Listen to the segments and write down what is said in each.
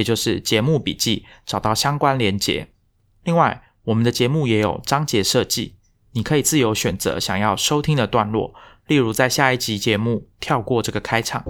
也就是节目笔记找到相关连结。另外，我们的节目也有章节设计，你可以自由选择想要收听的段落，例如在下一集节目跳过这个开场。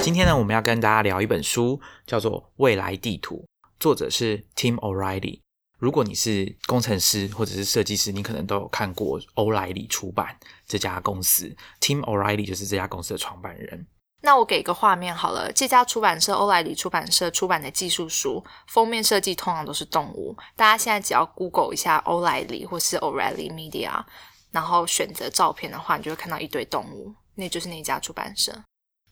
今天呢，我们要跟大家聊一本书，叫做《未来地图》，作者是 Tim O'Reilly。如果你是工程师或者是设计师，你可能都有看过欧莱里出版这家公司，Tim O'Reilly 就是这家公司的创办人。那我给一个画面好了，这家出版社欧莱里出版社出版的技术书封面设计通常都是动物。大家现在只要 Google 一下欧莱里或是 O'Reilly Media，然后选择照片的话，你就会看到一堆动物，那就是那家出版社。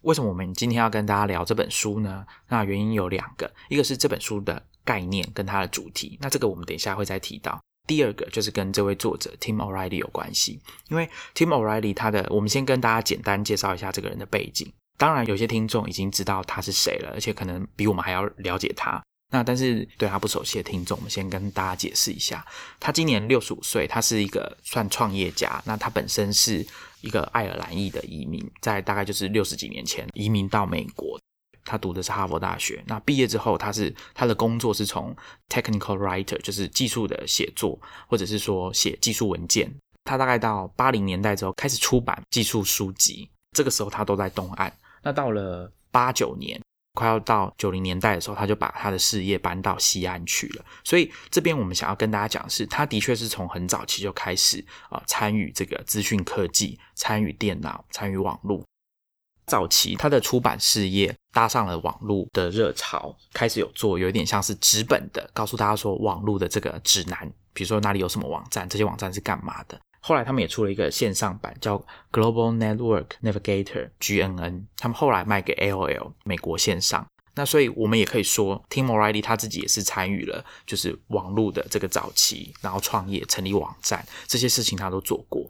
为什么我们今天要跟大家聊这本书呢？那原因有两个，一个是这本书的概念跟它的主题，那这个我们等一下会再提到。第二个就是跟这位作者 Tim O'Reilly 有关系，因为 Tim O'Reilly 他的，我们先跟大家简单介绍一下这个人的背景。当然，有些听众已经知道他是谁了，而且可能比我们还要了解他。那但是对他不熟悉的听众，我们先跟大家解释一下，他今年六十五岁，他是一个算创业家。那他本身是一个爱尔兰裔的移民，在大概就是六十几年前移民到美国。他读的是哈佛大学。那毕业之后，他是他的工作是从 technical writer，就是技术的写作，或者是说写技术文件。他大概到八零年代之后开始出版技术书籍，这个时候他都在东岸。那到了八九年。快要到九零年代的时候，他就把他的事业搬到西岸去了。所以这边我们想要跟大家讲的是，他的确是从很早期就开始啊、呃、参与这个资讯科技，参与电脑，参与网络。早期他的出版事业搭上了网络的热潮，开始有做有一点像是纸本的，告诉大家说网络的这个指南，比如说哪里有什么网站，这些网站是干嘛的。后来他们也出了一个线上版，叫 Global Network Navigator (GNN)，他们后来卖给 AOL 美国线上。那所以我们也可以说，Tim O'Reilly 他自己也是参与了，就是网络的这个早期，然后创业、成立网站这些事情他都做过。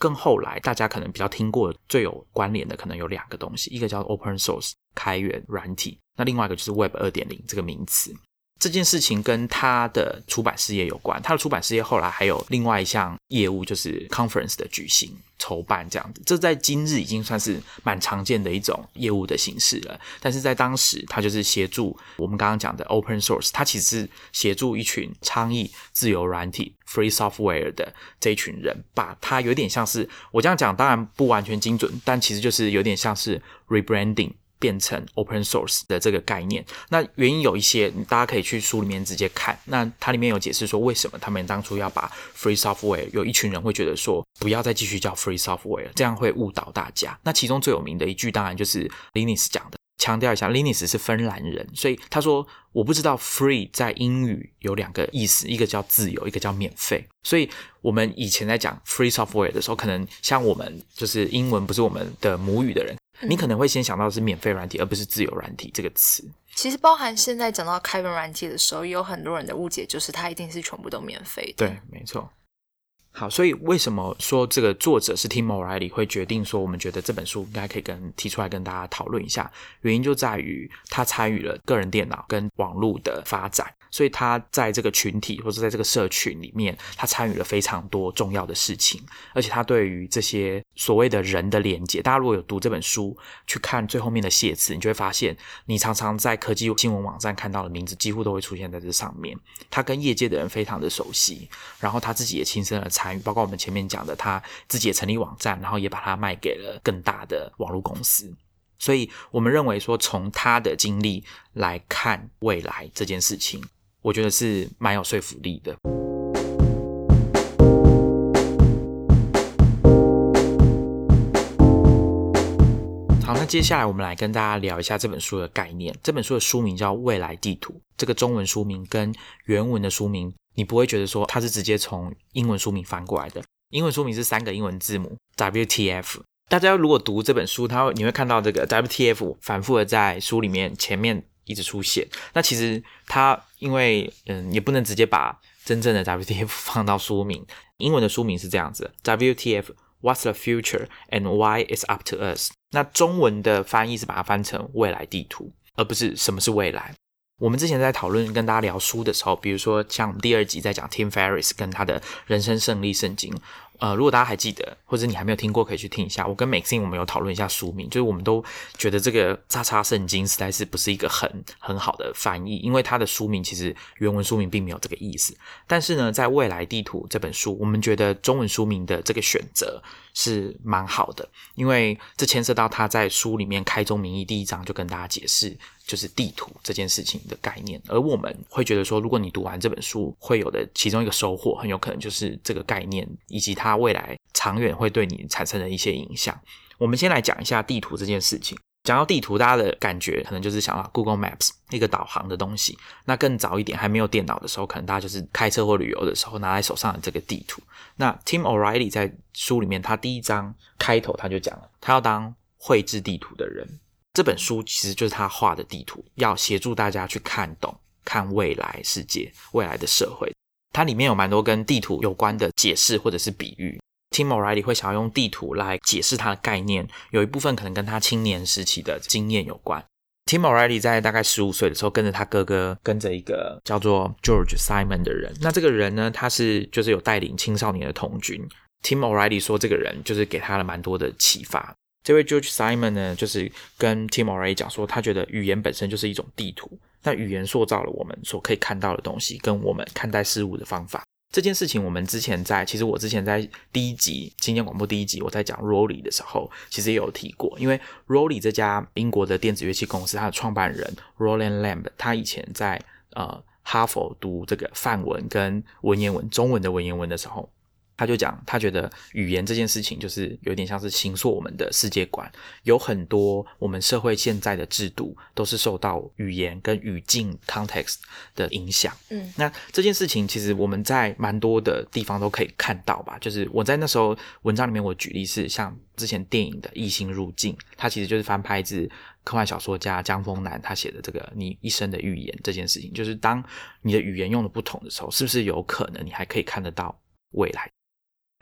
跟后来，大家可能比较听过最有关联的，可能有两个东西，一个叫 Open Source 开源软体，那另外一个就是 Web 二点零这个名词。这件事情跟他的出版事业有关。他的出版事业后来还有另外一项业务，就是 conference 的举行、筹办这样子。这在今日已经算是蛮常见的一种业务的形式了。但是在当时，他就是协助我们刚刚讲的 open source，他其实是协助一群倡议自由软体 free software 的这一群人，把它有点像是我这样讲，当然不完全精准，但其实就是有点像是 rebranding。变成 open source 的这个概念，那原因有一些，大家可以去书里面直接看。那它里面有解释说，为什么他们当初要把 free software，有一群人会觉得说，不要再继续叫 free software，这样会误导大家。那其中最有名的一句，当然就是 Linus 讲的，强调一下，Linus 是芬兰人，所以他说，我不知道 free 在英语有两个意思，一个叫自由，一个叫免费。所以我们以前在讲 free software 的时候，可能像我们就是英文不是我们的母语的人。你可能会先想到的是免费软体，而不是自由软体这个词。其实包含现在讲到开源软体的时候，也有很多人的误解，就是它一定是全部都免费的。对，没错。好，所以为什么说这个作者是 Tim O'Reilly 会决定说，我们觉得这本书应该可以跟提出来跟大家讨论一下？原因就在于他参与了个人电脑跟网络的发展。所以他在这个群体或者在这个社群里面，他参与了非常多重要的事情，而且他对于这些所谓的人的连接，大家如果有读这本书，去看最后面的谢词，你就会发现，你常常在科技新闻网站看到的名字，几乎都会出现在这上面。他跟业界的人非常的熟悉，然后他自己也亲身的参与，包括我们前面讲的，他自己也成立网站，然后也把它卖给了更大的网络公司。所以我们认为说，从他的经历来看未来这件事情。我觉得是蛮有说服力的。好，那接下来我们来跟大家聊一下这本书的概念。这本书的书名叫《未来地图》，这个中文书名跟原文的书名，你不会觉得说它是直接从英文书名翻过来的。英文书名是三个英文字母 WTF，大家如果读这本书，它会你会看到这个 WTF 反复的在书里面前面一直出现。那其实它因为嗯，也不能直接把真正的 WTF 放到书名。英文的书名是这样子：WTF What's the future and why it's up to us？那中文的翻译是把它翻成未来地图，而不是什么是未来。我们之前在讨论跟大家聊书的时候，比如说像第二集在讲 Tim Ferriss 跟他的人生胜利圣经。呃，如果大家还记得，或者你还没有听过，可以去听一下。我跟 Maxine 我们有讨论一下书名，就是我们都觉得这个“叉叉圣经”实在是不是一个很很好的翻译，因为它的书名其实原文书名并没有这个意思。但是呢，在未来地图这本书，我们觉得中文书名的这个选择是蛮好的，因为这牵涉到他在书里面开宗明义第一章就跟大家解释。就是地图这件事情的概念，而我们会觉得说，如果你读完这本书，会有的其中一个收获，很有可能就是这个概念以及它未来长远会对你产生的一些影响。我们先来讲一下地图这件事情。讲到地图，大家的感觉可能就是想到 Google Maps 一个导航的东西。那更早一点还没有电脑的时候，可能大家就是开车或旅游的时候拿在手上的这个地图。那 Tim O'Reilly 在书里面，他第一章开头他就讲了，他要当绘制地图的人。这本书其实就是他画的地图，要协助大家去看懂、看未来世界、未来的社会。它里面有蛮多跟地图有关的解释或者是比喻。Tim O'Reilly 会想要用地图来解释他的概念，有一部分可能跟他青年时期的经验有关。Tim O'Reilly 在大概十五岁的时候，跟着他哥哥，跟着一个叫做 George Simon 的人。那这个人呢，他是就是有带领青少年的童军。Tim O'Reilly 说，这个人就是给他了蛮多的启发。这位 George Simon 呢，就是跟 Tim O'Reilly 讲说，他觉得语言本身就是一种地图，那语言塑造了我们所可以看到的东西，跟我们看待事物的方法。这件事情，我们之前在，其实我之前在第一集《青年广播》第一集，我在讲 Rolly 的时候，其实也有提过，因为 Rolly 这家英国的电子乐器公司，它的创办人 Roland Lamb，他以前在呃哈佛读这个范文跟文言文，中文的文言文的时候。他就讲，他觉得语言这件事情就是有点像是形塑我们的世界观，有很多我们社会现在的制度都是受到语言跟语境 context 的影响。嗯，那这件事情其实我们在蛮多的地方都可以看到吧。就是我在那时候文章里面我举例是像之前电影的《异星入境》，它其实就是翻拍自科幻小说家江峰南他写的这个你一生的预言这件事情，就是当你的语言用的不同的时候，是不是有可能你还可以看得到未来？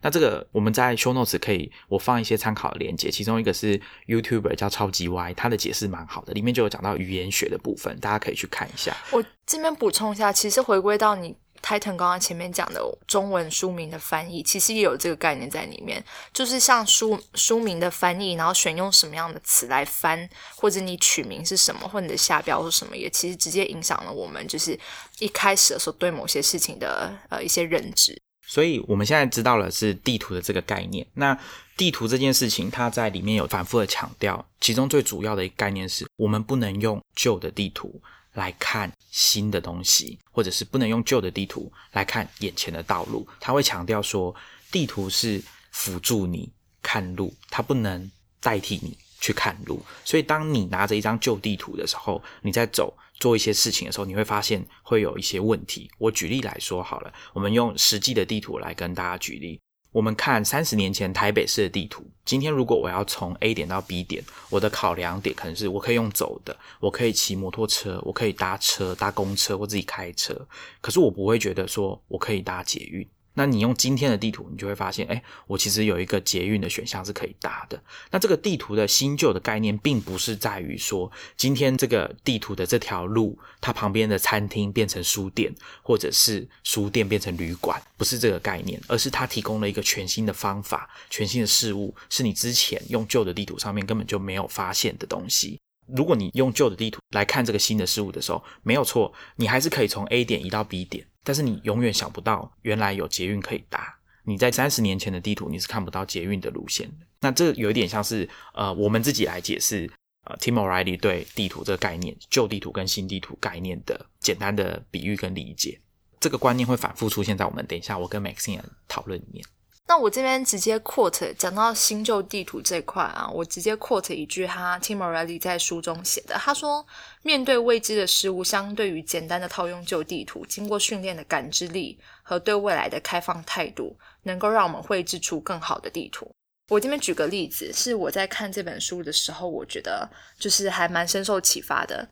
那这个我们在 show notes 可以，我放一些参考的链接，其中一个是 YouTuber 叫超级 Y，他的解释蛮好的，里面就有讲到语言学的部分，大家可以去看一下。我这边补充一下，其实回归到你 Titan 刚刚前面讲的中文书名的翻译，其实也有这个概念在里面，就是像书书名的翻译，然后选用什么样的词来翻，或者你取名是什么，或者你的下标是什么，也其实直接影响了我们就是一开始的时候对某些事情的呃一些认知。所以我们现在知道了是地图的这个概念。那地图这件事情，它在里面有反复的强调，其中最主要的一个概念是，我们不能用旧的地图来看新的东西，或者是不能用旧的地图来看眼前的道路。他会强调说，地图是辅助你看路，它不能代替你去看路。所以，当你拿着一张旧地图的时候，你在走。做一些事情的时候，你会发现会有一些问题。我举例来说好了，我们用实际的地图来跟大家举例。我们看三十年前台北市的地图，今天如果我要从 A 点到 B 点，我的考量点可能是我可以用走的，我可以骑摩托车，我可以搭车、搭公车或自己开车，可是我不会觉得说我可以搭捷运。那你用今天的地图，你就会发现，哎，我其实有一个捷运的选项是可以搭的。那这个地图的新旧的概念，并不是在于说，今天这个地图的这条路，它旁边的餐厅变成书店，或者是书店变成旅馆，不是这个概念，而是它提供了一个全新的方法、全新的事物，是你之前用旧的地图上面根本就没有发现的东西。如果你用旧的地图来看这个新的事物的时候，没有错，你还是可以从 A 点移到 B 点。但是你永远想不到，原来有捷运可以搭。你在三十年前的地图，你是看不到捷运的路线的。那这有一点像是，呃，我们自己来解释，呃，Tim O'Reilly 对地图这个概念，旧地图跟新地图概念的简单的比喻跟理解。这个观念会反复出现在我们等一下我跟 Maxine 讨论里面。那我这边直接 quote 讲到新旧地图这块啊，我直接 quote 一句他 Tim O'Reilly 在书中写的，他说：“面对未知的事物，相对于简单的套用旧地图，经过训练的感知力和对未来的开放态度，能够让我们绘制出更好的地图。”我这边举个例子，是我在看这本书的时候，我觉得就是还蛮深受启发的。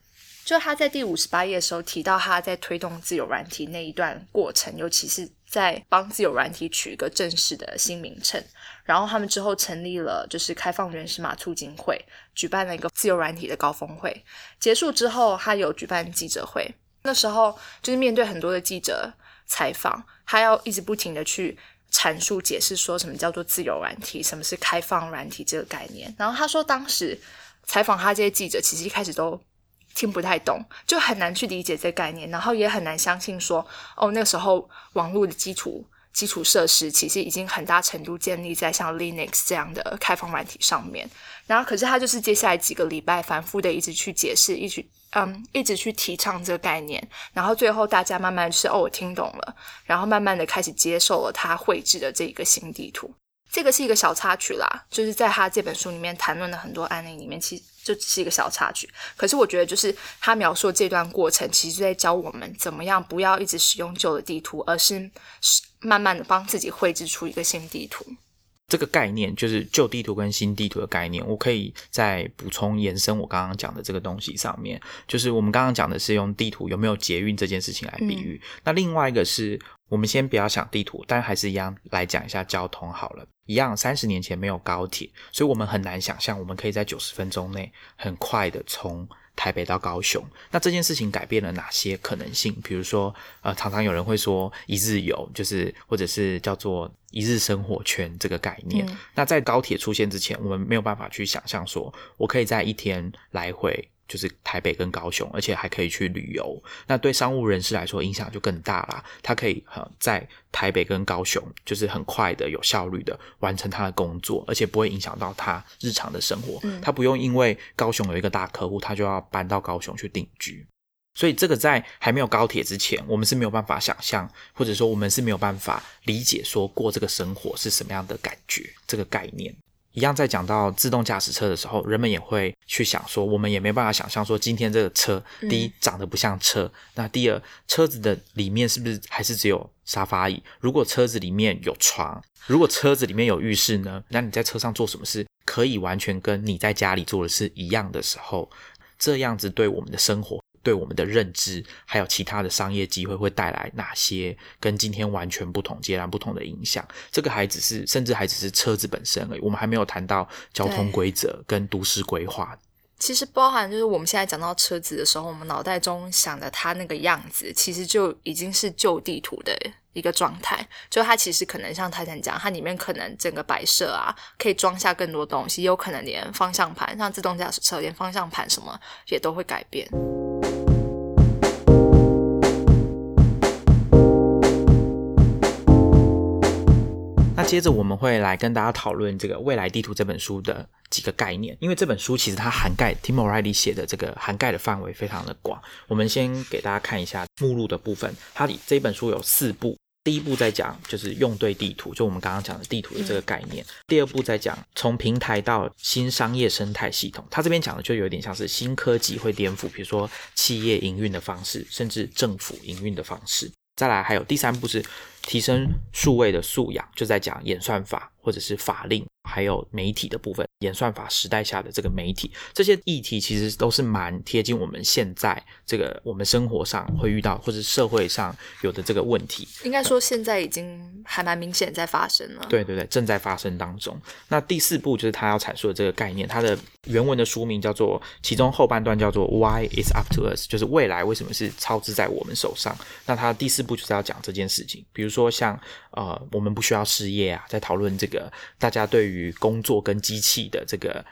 就他在第五十八页的时候提到他在推动自由软体那一段过程，尤其是在帮自由软体取一个正式的新名称。然后他们之后成立了就是开放原始码促进会，举办了一个自由软体的高峰会。结束之后，他有举办记者会。那时候就是面对很多的记者采访，他要一直不停的去阐述解释说什么叫做自由软体，什么是开放软体这个概念。然后他说，当时采访他这些记者，其实一开始都。听不太懂，就很难去理解这概念，然后也很难相信说，哦，那时候网络的基础基础设施其实已经很大程度建立在像 Linux 这样的开放软体上面。然后，可是他就是接下来几个礼拜反复的一直去解释，一直嗯，一直去提倡这个概念，然后最后大家慢慢是哦，我听懂了，然后慢慢的开始接受了他绘制的这一个新地图。这个是一个小插曲啦，就是在他这本书里面谈论的很多案例里面，其实就只是一个小插曲。可是我觉得，就是他描述这段过程，其实在教我们怎么样不要一直使用旧的地图，而是慢慢的帮自己绘制出一个新地图。这个概念就是旧地图跟新地图的概念，我可以再补充延伸我刚刚讲的这个东西上面，就是我们刚刚讲的是用地图有没有捷运这件事情来比喻。那另外一个是我们先不要想地图，但还是一样来讲一下交通好了。一样，三十年前没有高铁，所以我们很难想象我们可以在九十分钟内很快的从。台北到高雄，那这件事情改变了哪些可能性？比如说，呃，常常有人会说一日游，就是或者是叫做一日生活圈这个概念。那在高铁出现之前，我们没有办法去想象说，我可以在一天来回。就是台北跟高雄，而且还可以去旅游。那对商务人士来说，影响就更大啦。他可以呃在台北跟高雄，就是很快的、有效率的完成他的工作，而且不会影响到他日常的生活。他不用因为高雄有一个大客户，他就要搬到高雄去定居。所以这个在还没有高铁之前，我们是没有办法想象，或者说我们是没有办法理解说过这个生活是什么样的感觉，这个概念。一样，在讲到自动驾驶车的时候，人们也会去想说，我们也没办法想象说，今天这个车，第一长得不像车，那第二，车子的里面是不是还是只有沙发椅？如果车子里面有床，如果车子里面有浴室呢？那你在车上做什么事，可以完全跟你在家里做的是一样的时候，这样子对我们的生活。对我们的认知，还有其他的商业机会会带来哪些跟今天完全不同、截然不同的影响？这个还只是，甚至还只是车子本身而已。我们还没有谈到交通规则跟都市规划。其实包含就是我们现在讲到车子的时候，我们脑袋中想的它那个样子，其实就已经是旧地图的一个状态。就它其实可能像泰坦讲，它里面可能整个摆设啊，可以装下更多东西，有可能连方向盘，像自动驾驶车，连方向盘什么也都会改变。接着我们会来跟大家讨论这个《未来地图》这本书的几个概念，因为这本书其实它涵盖 Tim O'Reilly 写的这个涵盖的范围非常的广。我们先给大家看一下目录的部分，它里这本书有四部，第一步在讲就是用对地图，就我们刚刚讲的地图的这个概念；第二步在讲从平台到新商业生态系统，它这边讲的就有点像是新科技会颠覆，比如说企业营运的方式，甚至政府营运的方式。再来还有第三步是。提升数位的素养，就在讲演算法或者是法令，还有媒体的部分。演算法时代下的这个媒体，这些议题其实都是蛮贴近我们现在这个我们生活上会遇到，或者社会上有的这个问题。应该说现在已经还蛮明显在发生了。对对对，正在发生当中。那第四步就是他要阐述的这个概念，它的原文的书名叫做，其中后半段叫做 Why is up to us，就是未来为什么是操之在我们手上。那他第四步就是要讲这件事情，比如说像呃，我们不需要失业啊，在讨论这个大家对于工作跟机器。的这个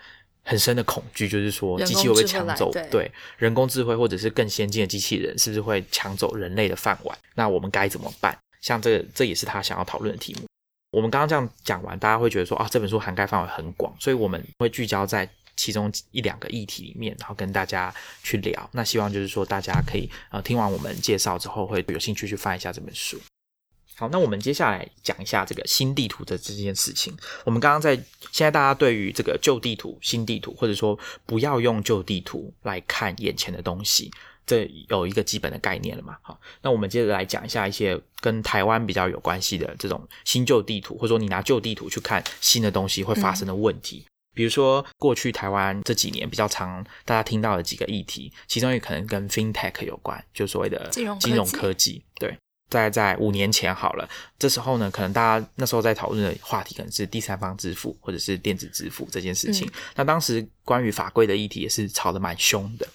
很深的恐惧，就是说机器会被抢走，对人工智慧或者是更先进的机器人，是不是会抢走人类的饭碗？那我们该怎么办？像这个，这也是他想要讨论的题目。我们刚刚这样讲完，大家会觉得说啊，这本书涵盖范围很广，所以我们会聚焦在其中一两个议题里面，然后跟大家去聊。那希望就是说，大家可以呃听完我们介绍之后，会有兴趣去翻一下这本书。好，那我们接下来讲一下这个新地图的这件事情。我们刚刚在现在大家对于这个旧地图、新地图，或者说不要用旧地图来看眼前的东西，这有一个基本的概念了嘛。好，那我们接着来讲一下一些跟台湾比较有关系的这种新旧地图，或者说你拿旧地图去看新的东西会发生的问题。比如说，过去台湾这几年比较常大家听到的几个议题，其中也可能跟 FinTech 有关，就所谓的金融金融科技。对，在在五年前好了，这时候呢，可能大家那时候在讨论的话题可能是第三方支付或者是电子支付这件事情。那当时关于法规的议题也是吵得蛮凶的。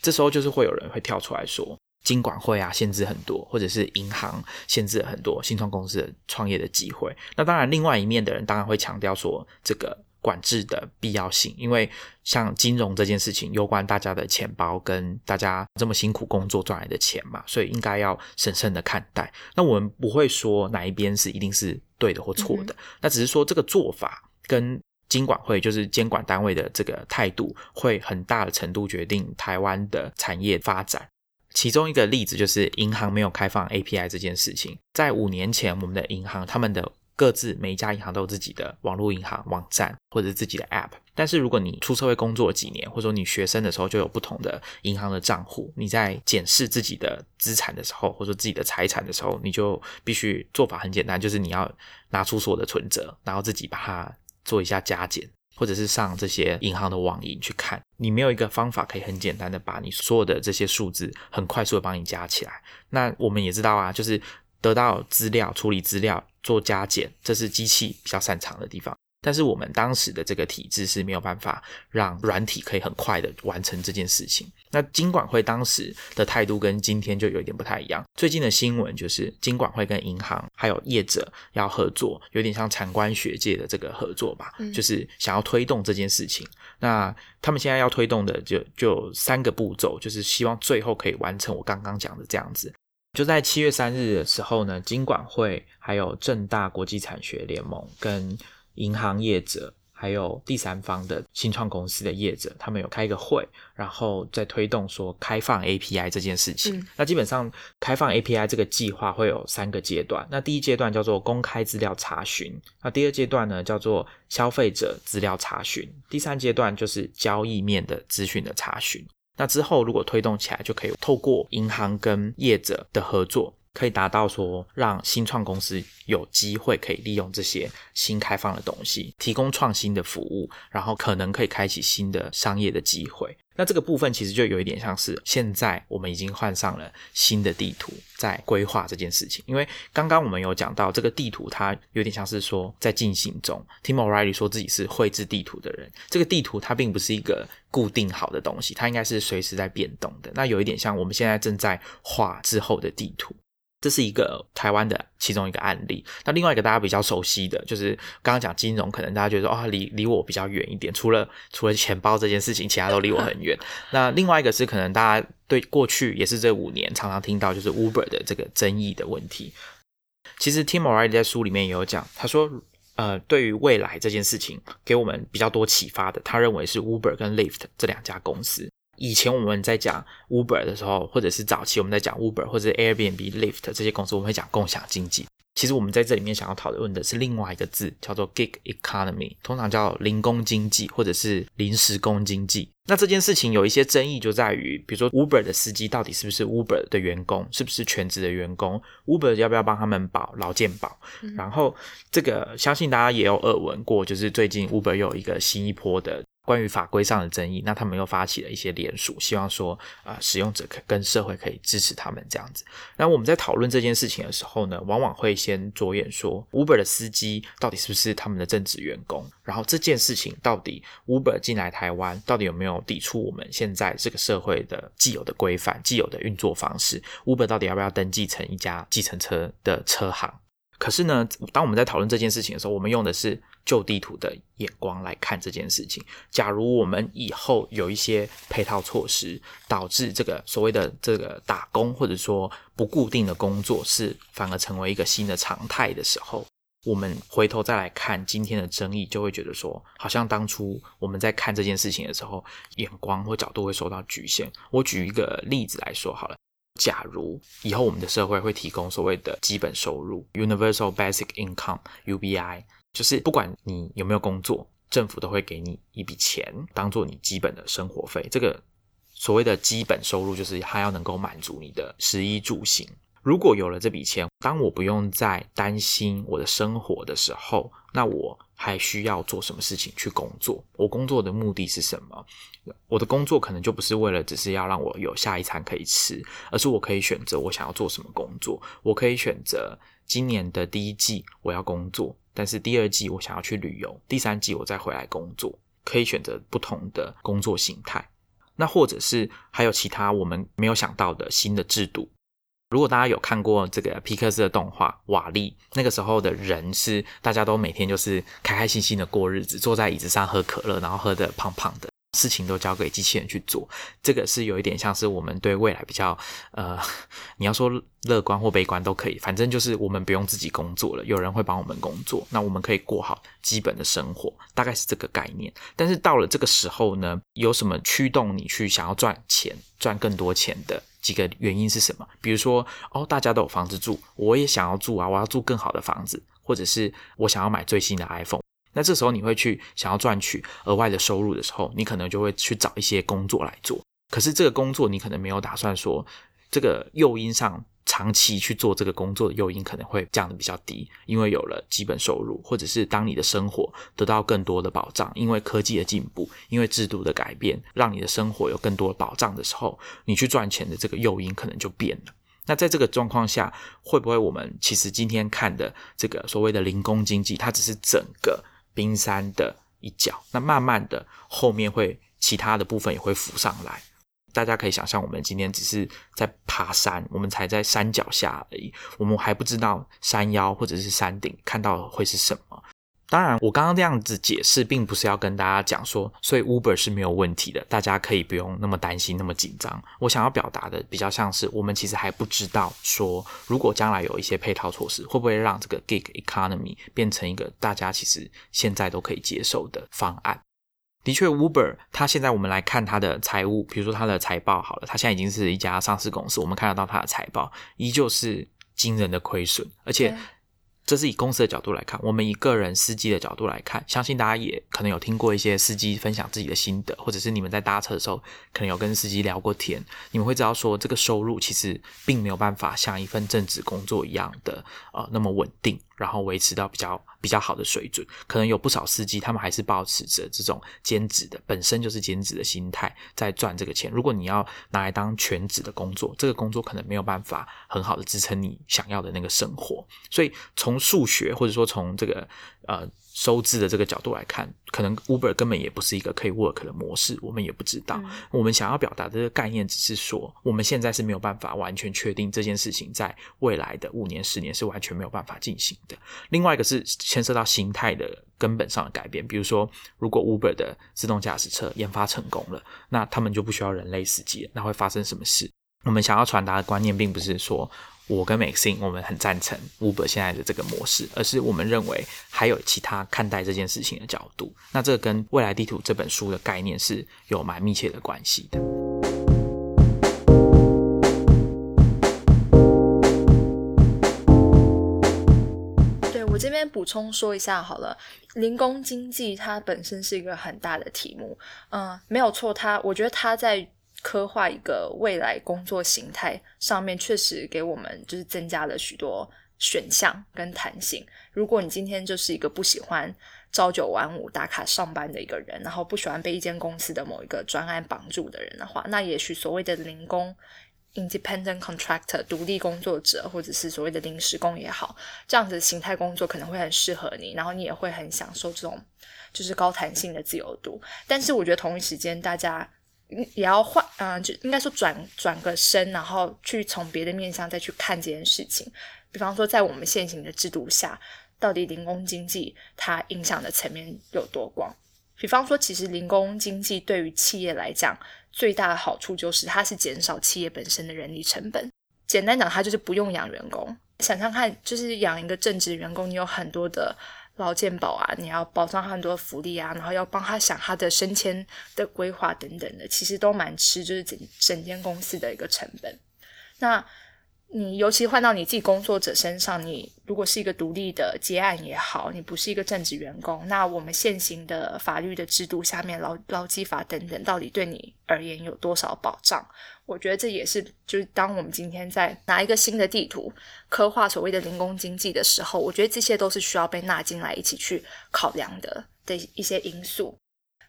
这时候就是会有人会跳出来说，金管会啊限制很多，或者是银行限制了很多新创公司的创业的机会。那当然，另外一面的人当然会强调说这个。管制的必要性，因为像金融这件事情，攸关大家的钱包跟大家这么辛苦工作赚来的钱嘛，所以应该要审慎的看待。那我们不会说哪一边是一定是对的或错的，那只是说这个做法跟金管会就是监管单位的这个态度，会很大的程度决定台湾的产业发展。其中一个例子就是银行没有开放 API 这件事情，在五年前，我们的银行他们的。各自每一家银行都有自己的网络银行网站或者自己的 App，但是如果你出社会工作几年，或者说你学生的时候就有不同的银行的账户，你在检视自己的资产的时候，或者说自己的财产的时候，你就必须做法很简单，就是你要拿出所有的存折，然后自己把它做一下加减，或者是上这些银行的网银去看。你没有一个方法可以很简单的把你所有的这些数字很快速的帮你加起来。那我们也知道啊，就是得到资料、处理资料。做加减，这是机器比较擅长的地方。但是我们当时的这个体制是没有办法让软体可以很快的完成这件事情。那金管会当时的态度跟今天就有一点不太一样。最近的新闻就是金管会跟银行还有业者要合作，有点像产官学界的这个合作吧，就是想要推动这件事情。那他们现在要推动的就就三个步骤，就是希望最后可以完成我刚刚讲的这样子。就在七月三日的时候呢，金管会还有正大国际产学联盟跟银行业者，还有第三方的新创公司的业者，他们有开一个会，然后在推动说开放 API 这件事情。那基本上开放 API 这个计划会有三个阶段。那第一阶段叫做公开资料查询，那第二阶段呢叫做消费者资料查询，第三阶段就是交易面的资讯的查询。那之后，如果推动起来，就可以透过银行跟业者的合作，可以达到说，让新创公司有机会可以利用这些新开放的东西，提供创新的服务，然后可能可以开启新的商业的机会。那这个部分其实就有一点像是现在我们已经换上了新的地图，在规划这件事情。因为刚刚我们有讲到这个地图，它有点像是说在进行中。Tim O'Reilly 说自己是绘制地图的人，这个地图它并不是一个固定好的东西，它应该是随时在变动的。那有一点像我们现在正在画之后的地图。这是一个台湾的其中一个案例。那另外一个大家比较熟悉的就是刚刚讲金融，可能大家觉得哦，离离我比较远一点。除了除了钱包这件事情，其他都离我很远。那另外一个是可能大家对过去也是这五年常常听到就是 Uber 的这个争议的问题。其实 Tim O'Reilly 在书里面也有讲，他说呃，对于未来这件事情给我们比较多启发的，他认为是 Uber 跟 Lyft 这两家公司。以前我们在讲 Uber 的时候，或者是早期我们在讲 Uber 或者 Airbnb、Lyft 这些公司，我们会讲共享经济。其实我们在这里面想要讨论的是另外一个字，叫做 Gig Economy，通常叫零工经济或者是临时工经济。那这件事情有一些争议，就在于，比如说 Uber 的司机到底是不是 Uber 的员工，是不是全职的员工？Uber 要不要帮他们保劳健保？然后这个相信大家也有耳闻过，就是最近 Uber 有一个新一波的。关于法规上的争议，那他们又发起了一些联署，希望说啊，使用者可跟社会可以支持他们这样子。那我们在讨论这件事情的时候呢，往往会先着眼说，Uber 的司机到底是不是他们的正职员工？然后这件事情到底 Uber 进来台湾，到底有没有抵触我们现在这个社会的既有的规范、既有的运作方式？Uber 到底要不要登记成一家计程车的车行？可是呢，当我们在讨论这件事情的时候，我们用的是旧地图的眼光来看这件事情。假如我们以后有一些配套措施，导致这个所谓的这个打工或者说不固定的工作是反而成为一个新的常态的时候，我们回头再来看今天的争议，就会觉得说，好像当初我们在看这件事情的时候，眼光或角度会受到局限。我举一个例子来说好了。假如以后我们的社会会提供所谓的基本收入 （Universal Basic Income，UBI），就是不管你有没有工作，政府都会给你一笔钱，当做你基本的生活费。这个所谓的基本收入，就是它要能够满足你的食衣住行。如果有了这笔钱，当我不用再担心我的生活的时候，那我还需要做什么事情去工作？我工作的目的是什么？我的工作可能就不是为了只是要让我有下一餐可以吃，而是我可以选择我想要做什么工作。我可以选择今年的第一季我要工作，但是第二季我想要去旅游，第三季我再回来工作，可以选择不同的工作形态。那或者是还有其他我们没有想到的新的制度。如果大家有看过这个皮克斯的动画《瓦力》，那个时候的人是大家都每天就是开开心心的过日子，坐在椅子上喝可乐，然后喝的胖胖的，事情都交给机器人去做。这个是有一点像是我们对未来比较呃，你要说乐观或悲观都可以，反正就是我们不用自己工作了，有人会帮我们工作，那我们可以过好基本的生活，大概是这个概念。但是到了这个时候呢，有什么驱动你去想要赚钱、赚更多钱的？几个原因是什么？比如说，哦，大家都有房子住，我也想要住啊，我要住更好的房子，或者是我想要买最新的 iPhone。那这时候你会去想要赚取额外的收入的时候，你可能就会去找一些工作来做。可是这个工作你可能没有打算说这个诱因上。长期去做这个工作的诱因可能会降的比较低，因为有了基本收入，或者是当你的生活得到更多的保障，因为科技的进步，因为制度的改变，让你的生活有更多的保障的时候，你去赚钱的这个诱因可能就变了。那在这个状况下，会不会我们其实今天看的这个所谓的零工经济，它只是整个冰山的一角？那慢慢的后面会其他的部分也会浮上来。大家可以想象，我们今天只是在爬山，我们才在山脚下而已，我们还不知道山腰或者是山顶看到会是什么。当然，我刚刚这样子解释，并不是要跟大家讲说，所以 Uber 是没有问题的，大家可以不用那么担心、那么紧张。我想要表达的比较像是，我们其实还不知道说，如果将来有一些配套措施，会不会让这个 Gig Economy 变成一个大家其实现在都可以接受的方案。的确，Uber 它现在我们来看它的财务，比如说它的财报好了，它现在已经是一家上市公司，我们看得到它的财报依旧是惊人的亏损，而且这是以公司的角度来看，我们以个人司机的角度来看，相信大家也可能有听过一些司机分享自己的心得，或者是你们在搭车的时候可能有跟司机聊过天，你们会知道说这个收入其实并没有办法像一份正职工作一样的呃那么稳定。然后维持到比较比较好的水准，可能有不少司机，他们还是保持着这种兼职的，本身就是兼职的心态在赚这个钱。如果你要拿来当全职的工作，这个工作可能没有办法很好的支撑你想要的那个生活。所以从数学或者说从这个呃。收支的这个角度来看，可能 Uber 根本也不是一个可以 work 的模式，我们也不知道。我们想要表达的这个概念，只是说我们现在是没有办法完全确定这件事情在未来的五年、十年是完全没有办法进行的。另外一个是牵涉到形态的根本上的改变，比如说，如果 Uber 的自动驾驶车研发成功了，那他们就不需要人类司机了，那会发生什么事？我们想要传达的观念，并不是说。我跟 Maxin 我们很赞成 Uber 现在的这个模式，而是我们认为还有其他看待这件事情的角度。那这跟《未来地图》这本书的概念是有蛮密切的关系的。对我这边补充说一下好了，零工经济它本身是一个很大的题目，嗯，没有错，它我觉得它在。刻画一个未来工作形态，上面确实给我们就是增加了许多选项跟弹性。如果你今天就是一个不喜欢朝九晚五打卡上班的一个人，然后不喜欢被一间公司的某一个专案绑住的人的话，那也许所谓的零工 （independent contractor） 独立工作者，或者是所谓的临时工也好，这样子的形态工作可能会很适合你，然后你也会很享受这种就是高弹性的自由度。但是我觉得同一时间大家。也要换，嗯，就应该说转转个身，然后去从别的面向再去看这件事情。比方说，在我们现行的制度下，到底零工经济它影响的层面有多广？比方说，其实零工经济对于企业来讲，最大的好处就是它是减少企业本身的人力成本。简单讲，它就是不用养员工。想想看，就是养一个正职员工，你有很多的。劳健保啊，你要保障很多福利啊，然后要帮他想他的升迁的规划等等的，其实都蛮吃就是整整间公司的一个成本。那你尤其换到你自己工作者身上，你如果是一个独立的接案也好，你不是一个正职员工，那我们现行的法律的制度下面，劳劳基法等等，到底对你而言有多少保障？我觉得这也是，就是当我们今天在拿一个新的地图刻画所谓的零工经济的时候，我觉得这些都是需要被纳进来一起去考量的的一些因素。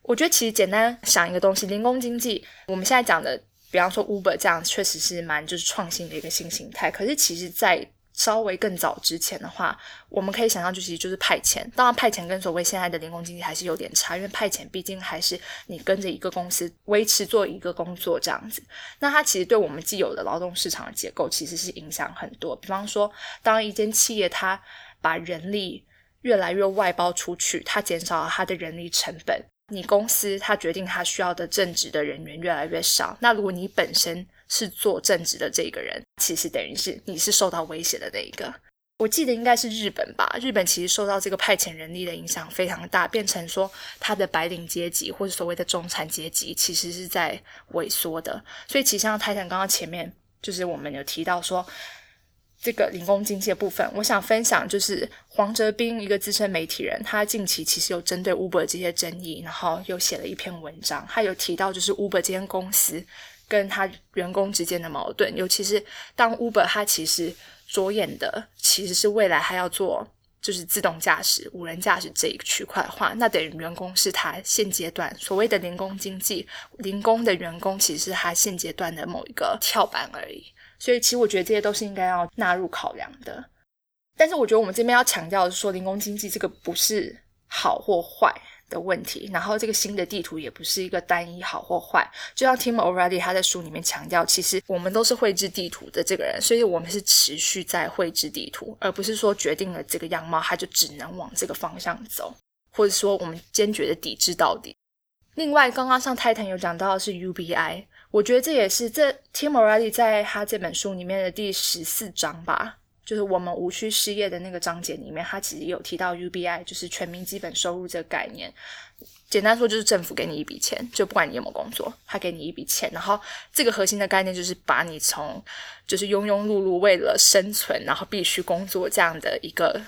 我觉得其实简单想一个东西，零工经济，我们现在讲的。比方说 Uber 这样确实是蛮就是创新的一个新形态，可是其实，在稍微更早之前的话，我们可以想象，就其实就是派遣。当然，派遣跟所谓现在的零工经济还是有点差，因为派遣毕竟还是你跟着一个公司维持做一个工作这样子。那它其实对我们既有的劳动市场的结构其实是影响很多。比方说，当一间企业它把人力越来越外包出去，它减少了它的人力成本。你公司它决定它需要的正职的人员越来越少，那如果你本身是做正职的这个人，其实等于是你是受到威胁的那一个。我记得应该是日本吧，日本其实受到这个派遣人力的影响非常大，变成说它的白领阶级或者所谓的中产阶级其实是在萎缩的。所以其实像泰坦刚刚前面就是我们有提到说。这个零工经济的部分，我想分享就是黄哲斌一个资深媒体人，他近期其实有针对 Uber 这些争议，然后又写了一篇文章，他有提到就是 Uber 这间公司跟他员工之间的矛盾，尤其是当 Uber 它其实着眼的其实是未来还要做就是自动驾驶、无人驾驶这一区块的话，那等于员工是他现阶段所谓的零工经济，零工的员工其实是他现阶段的某一个跳板而已。所以，其实我觉得这些都是应该要纳入考量的。但是，我觉得我们这边要强调的是，说零工经济这个不是好或坏的问题。然后，这个新的地图也不是一个单一好或坏。就像 Tim O'Reilly 他在书里面强调，其实我们都是绘制地图的这个人，所以我们是持续在绘制地图，而不是说决定了这个样貌，他就只能往这个方向走，或者说我们坚决的抵制到底。另外，刚刚上泰坦有讲到的是 UBI。我觉得这也是这 Tim o r e l l y 在他这本书里面的第十四章吧，就是我们无需失业的那个章节里面，他其实有提到 UBI，就是全民基本收入这个概念。简单说，就是政府给你一笔钱，就不管你有没有工作，他给你一笔钱，然后这个核心的概念就是把你从就是庸庸碌碌为了生存，然后必须工作这样的一个。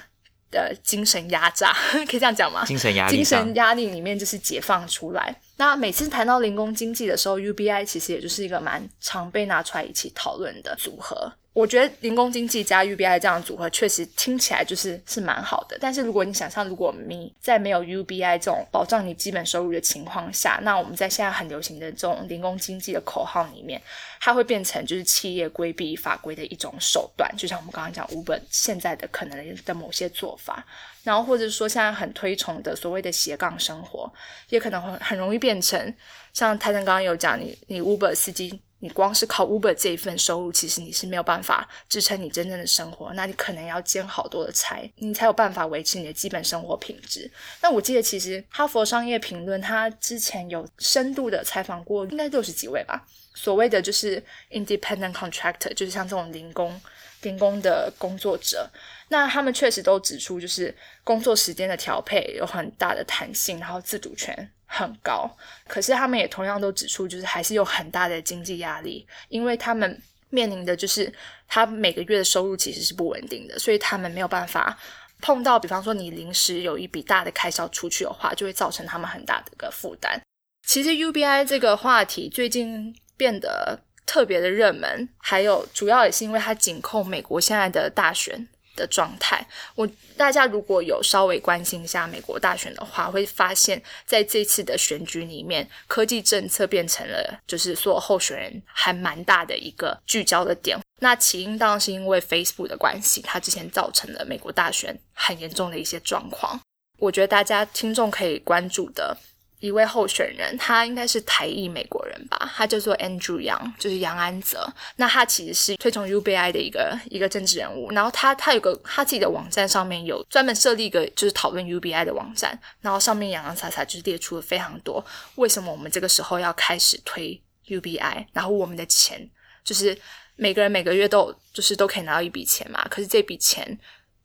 的精神压榨，可以这样讲吗？精神压力，精神压力里面就是解放出来。那每次谈到零工经济的时候，UBI 其实也就是一个蛮常被拿出来一起讨论的组合。我觉得零工经济加 UBI 这样的组合确实听起来就是是蛮好的。但是如果你想象，如果你在没有 UBI 这种保障你基本收入的情况下，那我们在现在很流行的这种零工经济的口号里面，它会变成就是企业规避法规的一种手段。就像我们刚刚讲五本现在的可能的某些做法，然后或者说现在很推崇的所谓的斜杠生活，也可能会很容易变成像泰森刚刚有讲，你你 Uber 司机。你光是靠 Uber 这一份收入，其实你是没有办法支撑你真正的生活。那你可能要兼好多的差，你才有办法维持你的基本生活品质。那我记得，其实哈佛商业评论他之前有深度的采访过，应该六十几位吧。所谓的就是 independent contractor，就是像这种零工、零工的工作者。那他们确实都指出，就是工作时间的调配有很大的弹性，然后自主权。很高，可是他们也同样都指出，就是还是有很大的经济压力，因为他们面临的就是他每个月的收入其实是不稳定的，所以他们没有办法碰到，比方说你临时有一笔大的开销出去的话，就会造成他们很大的一个负担。其实 UBI 这个话题最近变得特别的热门，还有主要也是因为它紧扣美国现在的大选。的状态，我大家如果有稍微关心一下美国大选的话，会发现在这次的选举里面，科技政策变成了就是所有候选人还蛮大的一个聚焦的点。那起因当然是因为 Facebook 的关系，它之前造成了美国大选很严重的一些状况。我觉得大家听众可以关注的。一位候选人，他应该是台裔美国人吧？他叫做 Andrew Yang，就是杨安泽。那他其实是推崇 UBI 的一个一个政治人物。然后他他有个他自己的网站，上面有专门设立一个就是讨论 UBI 的网站。然后上面洋洋洒洒就是列出了非常多为什么我们这个时候要开始推 UBI。然后我们的钱就是每个人每个月都就是都可以拿到一笔钱嘛。可是这笔钱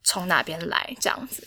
从哪边来？这样子。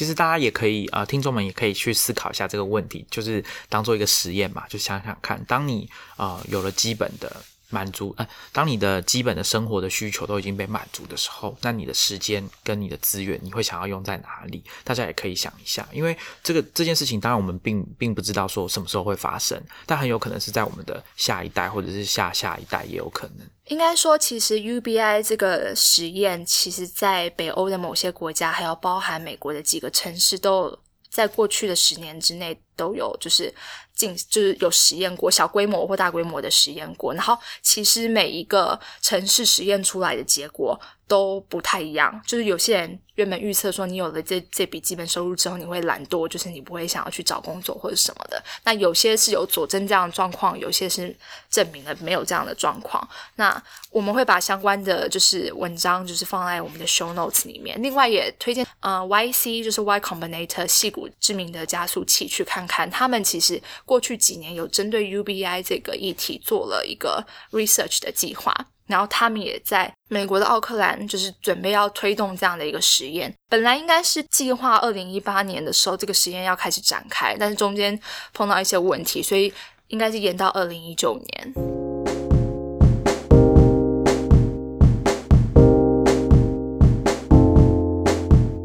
其实大家也可以啊，听众们也可以去思考一下这个问题，就是当做一个实验嘛，就想想看，当你啊有了基本的满足，呃，当你的基本的生活的需求都已经被满足的时候，那你的时间跟你的资源，你会想要用在哪里？大家也可以想一下，因为这个这件事情，当然我们并并不知道说什么时候会发生，但很有可能是在我们的下一代或者是下下一代也有可能。应该说，其实 UBI 这个实验，其实在北欧的某些国家，还有包含美国的几个城市，都在过去的十年之内都有，就是进就是有实验过小规模或大规模的实验过。然后，其实每一个城市实验出来的结果都不太一样。就是有些人原本预测说，你有了这这笔基本收入之后，你会懒惰，就是你不会想要去找工作或者什么的。那有些是有佐证这样的状况，有些是证明了没有这样的状况。那我们会把相关的就是文章，就是放在我们的 show notes 里面。另外也推荐呃 YC 就是 Y Combinator 细谷知名的加速器去看看。他们其实过去几年有针对 UBI 这个议题做了一个 research 的计划，然后他们也在美国的奥克兰就是准备要推动这样的一个实验。本来应该是计划二零一八年的时候这个实验要开始展开，但是中间碰到一些问题，所以应该是延到二零一九年。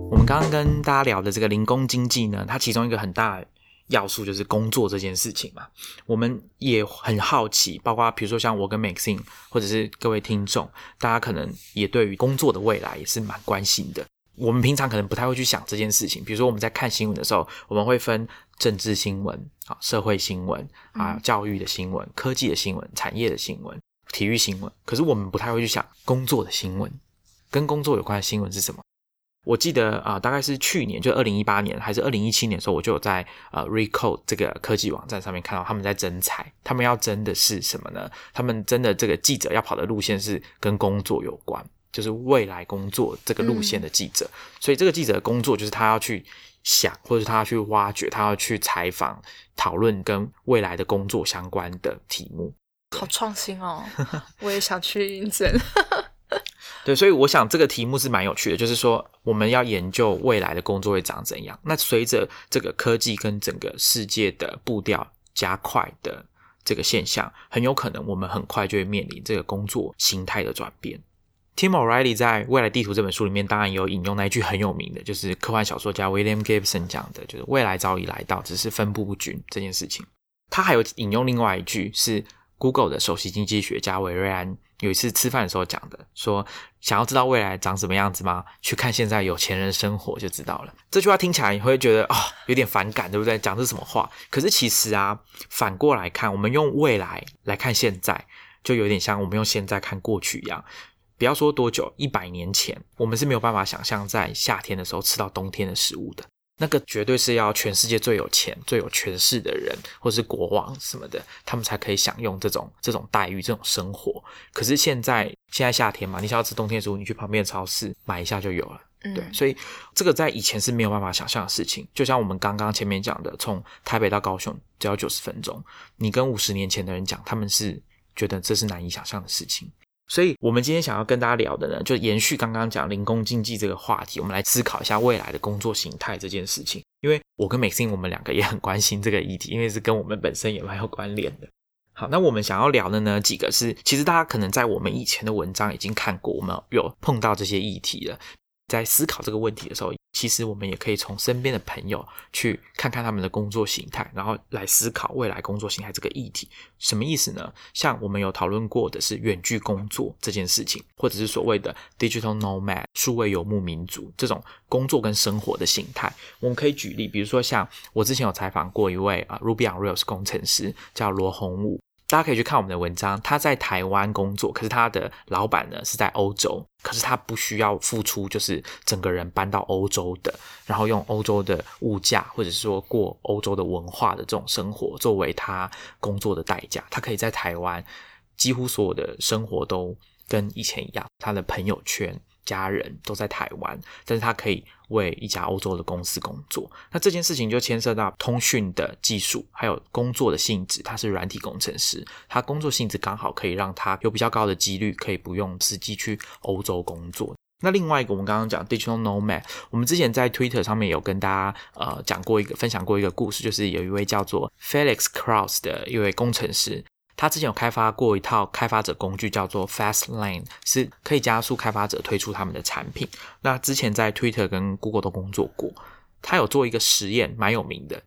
我们刚刚跟大家聊的这个零工经济呢，它其中一个很大要素就是工作这件事情嘛。我们也很好奇，包括比如说像我跟 Maxine，或者是各位听众，大家可能也对于工作的未来也是蛮关心的。我们平常可能不太会去想这件事情，比如说我们在看新闻的时候，我们会分政治新闻啊、社会新闻啊、教育的新闻、科技的新闻、产业的新闻、体育新闻。可是我们不太会去想工作的新闻，跟工作有关的新闻是什么？我记得啊，大概是去年，就二零一八年还是二零一七年的时候，我就有在呃 Recode 这个科技网站上面看到他们在征才，他们要征的是什么呢？他们真的这个记者要跑的路线是跟工作有关，就是未来工作这个路线的记者。所以这个记者的工作就是他要去想，或者是他要去挖掘，他要去采访、讨论跟未来的工作相关的题目。好创新哦！我也想去应征。对，所以我想这个题目是蛮有趣的，就是说我们要研究未来的工作会长怎样。那随着这个科技跟整个世界的步调加快的这个现象，很有可能我们很快就会面临这个工作形态的转变。Tim O'Reilly 在《未来地图》这本书里面，当然有引用那一句很有名的，就是科幻小说家 William Gibson 讲的，就是未来早已来到，只是分布不均这件事情。他还有引用另外一句是 Google 的首席经济学家韦瑞安。有一次吃饭的时候讲的，说想要知道未来长什么样子吗？去看现在有钱人生活就知道了。这句话听起来你会觉得啊，有点反感，对不对？讲的是什么话？可是其实啊，反过来看，我们用未来来看现在，就有点像我们用现在看过去一样。不要说多久，一百年前，我们是没有办法想象在夏天的时候吃到冬天的食物的。那个绝对是要全世界最有钱、最有权势的人，或是国王什么的，他们才可以享用这种这种待遇、这种生活。可是现在现在夏天嘛，你想要吃冬天食物，你去旁边的超市买一下就有了。对，所以这个在以前是没有办法想象的事情。就像我们刚刚前面讲的，从台北到高雄只要九十分钟，你跟五十年前的人讲，他们是觉得这是难以想象的事情。所以，我们今天想要跟大家聊的呢，就延续刚刚讲零工经济这个话题，我们来思考一下未来的工作形态这件事情。因为我跟美心，我们两个也很关心这个议题，因为是跟我们本身也蛮有关联的。好，那我们想要聊的呢，几个是其实大家可能在我们以前的文章已经看过，我们有碰到这些议题了。在思考这个问题的时候，其实我们也可以从身边的朋友去看看他们的工作形态，然后来思考未来工作形态这个议题。什么意思呢？像我们有讨论过的是远距工作这件事情，或者是所谓的 digital nomad 数位游牧民族这种工作跟生活的形态。我们可以举例，比如说像我之前有采访过一位啊 Ruby on Rails 工程师，叫罗宏武。大家可以去看我们的文章。他在台湾工作，可是他的老板呢是在欧洲，可是他不需要付出，就是整个人搬到欧洲的，然后用欧洲的物价，或者是说过欧洲的文化的这种生活作为他工作的代价。他可以在台湾几乎所有的生活都跟以前一样，他的朋友圈。家人都在台湾，但是他可以为一家欧洲的公司工作。那这件事情就牵涉到通讯的技术，还有工作的性质。他是软体工程师，他工作性质刚好可以让他有比较高的几率可以不用实际去欧洲工作。那另外一个，我们刚刚讲 digital nomad，我们之前在 Twitter 上面有跟大家呃讲过一个分享过一个故事，就是有一位叫做 Felix Cross 的一位工程师。他之前有开发过一套开发者工具，叫做 Fast Lane，是可以加速开发者推出他们的产品。那之前在 Twitter 跟 Google 都工作过。他有做一个实验，蛮有名的。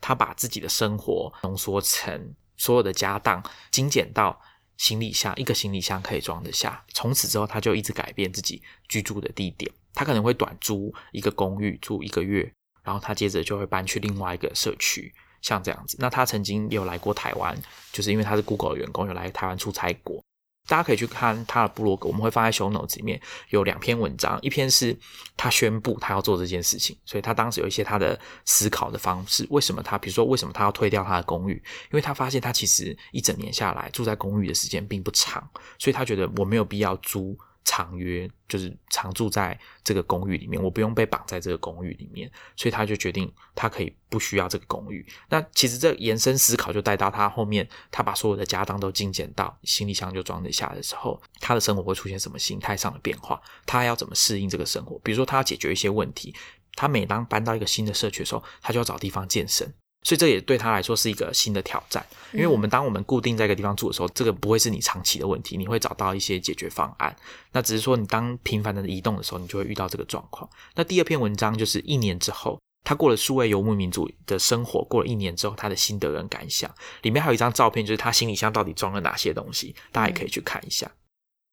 他把自己的生活浓缩成所有的家当，精简到行李箱，一个行李箱可以装得下。从此之后，他就一直改变自己居住的地点。他可能会短租一个公寓住一个月，然后他接着就会搬去另外一个社区。像这样子，那他曾经有来过台湾，就是因为他是 Google 的员工，有来台湾出差过。大家可以去看他的部落格，我们会放在 show notes 里面有两篇文章，一篇是他宣布他要做这件事情，所以他当时有一些他的思考的方式。为什么他，比如说为什么他要退掉他的公寓？因为他发现他其实一整年下来住在公寓的时间并不长，所以他觉得我没有必要租。长约就是常住在这个公寓里面，我不用被绑在这个公寓里面，所以他就决定他可以不需要这个公寓。那其实这延伸思考就带到他后面，他把所有的家当都精简到行李箱就装得下的时候，他的生活会出现什么心态上的变化？他要怎么适应这个生活？比如说他要解决一些问题，他每当搬到一个新的社区的时候，他就要找地方健身。所以这也对他来说是一个新的挑战，因为我们当我们固定在一个地方住的时候，这个不会是你长期的问题，你会找到一些解决方案。那只是说你当频繁的移动的时候，你就会遇到这个状况。那第二篇文章就是一年之后，他过了数位游牧民族的生活，过了一年之后他的心得跟感想，里面还有一张照片，就是他行李箱到底装了哪些东西，大家也可以去看一下。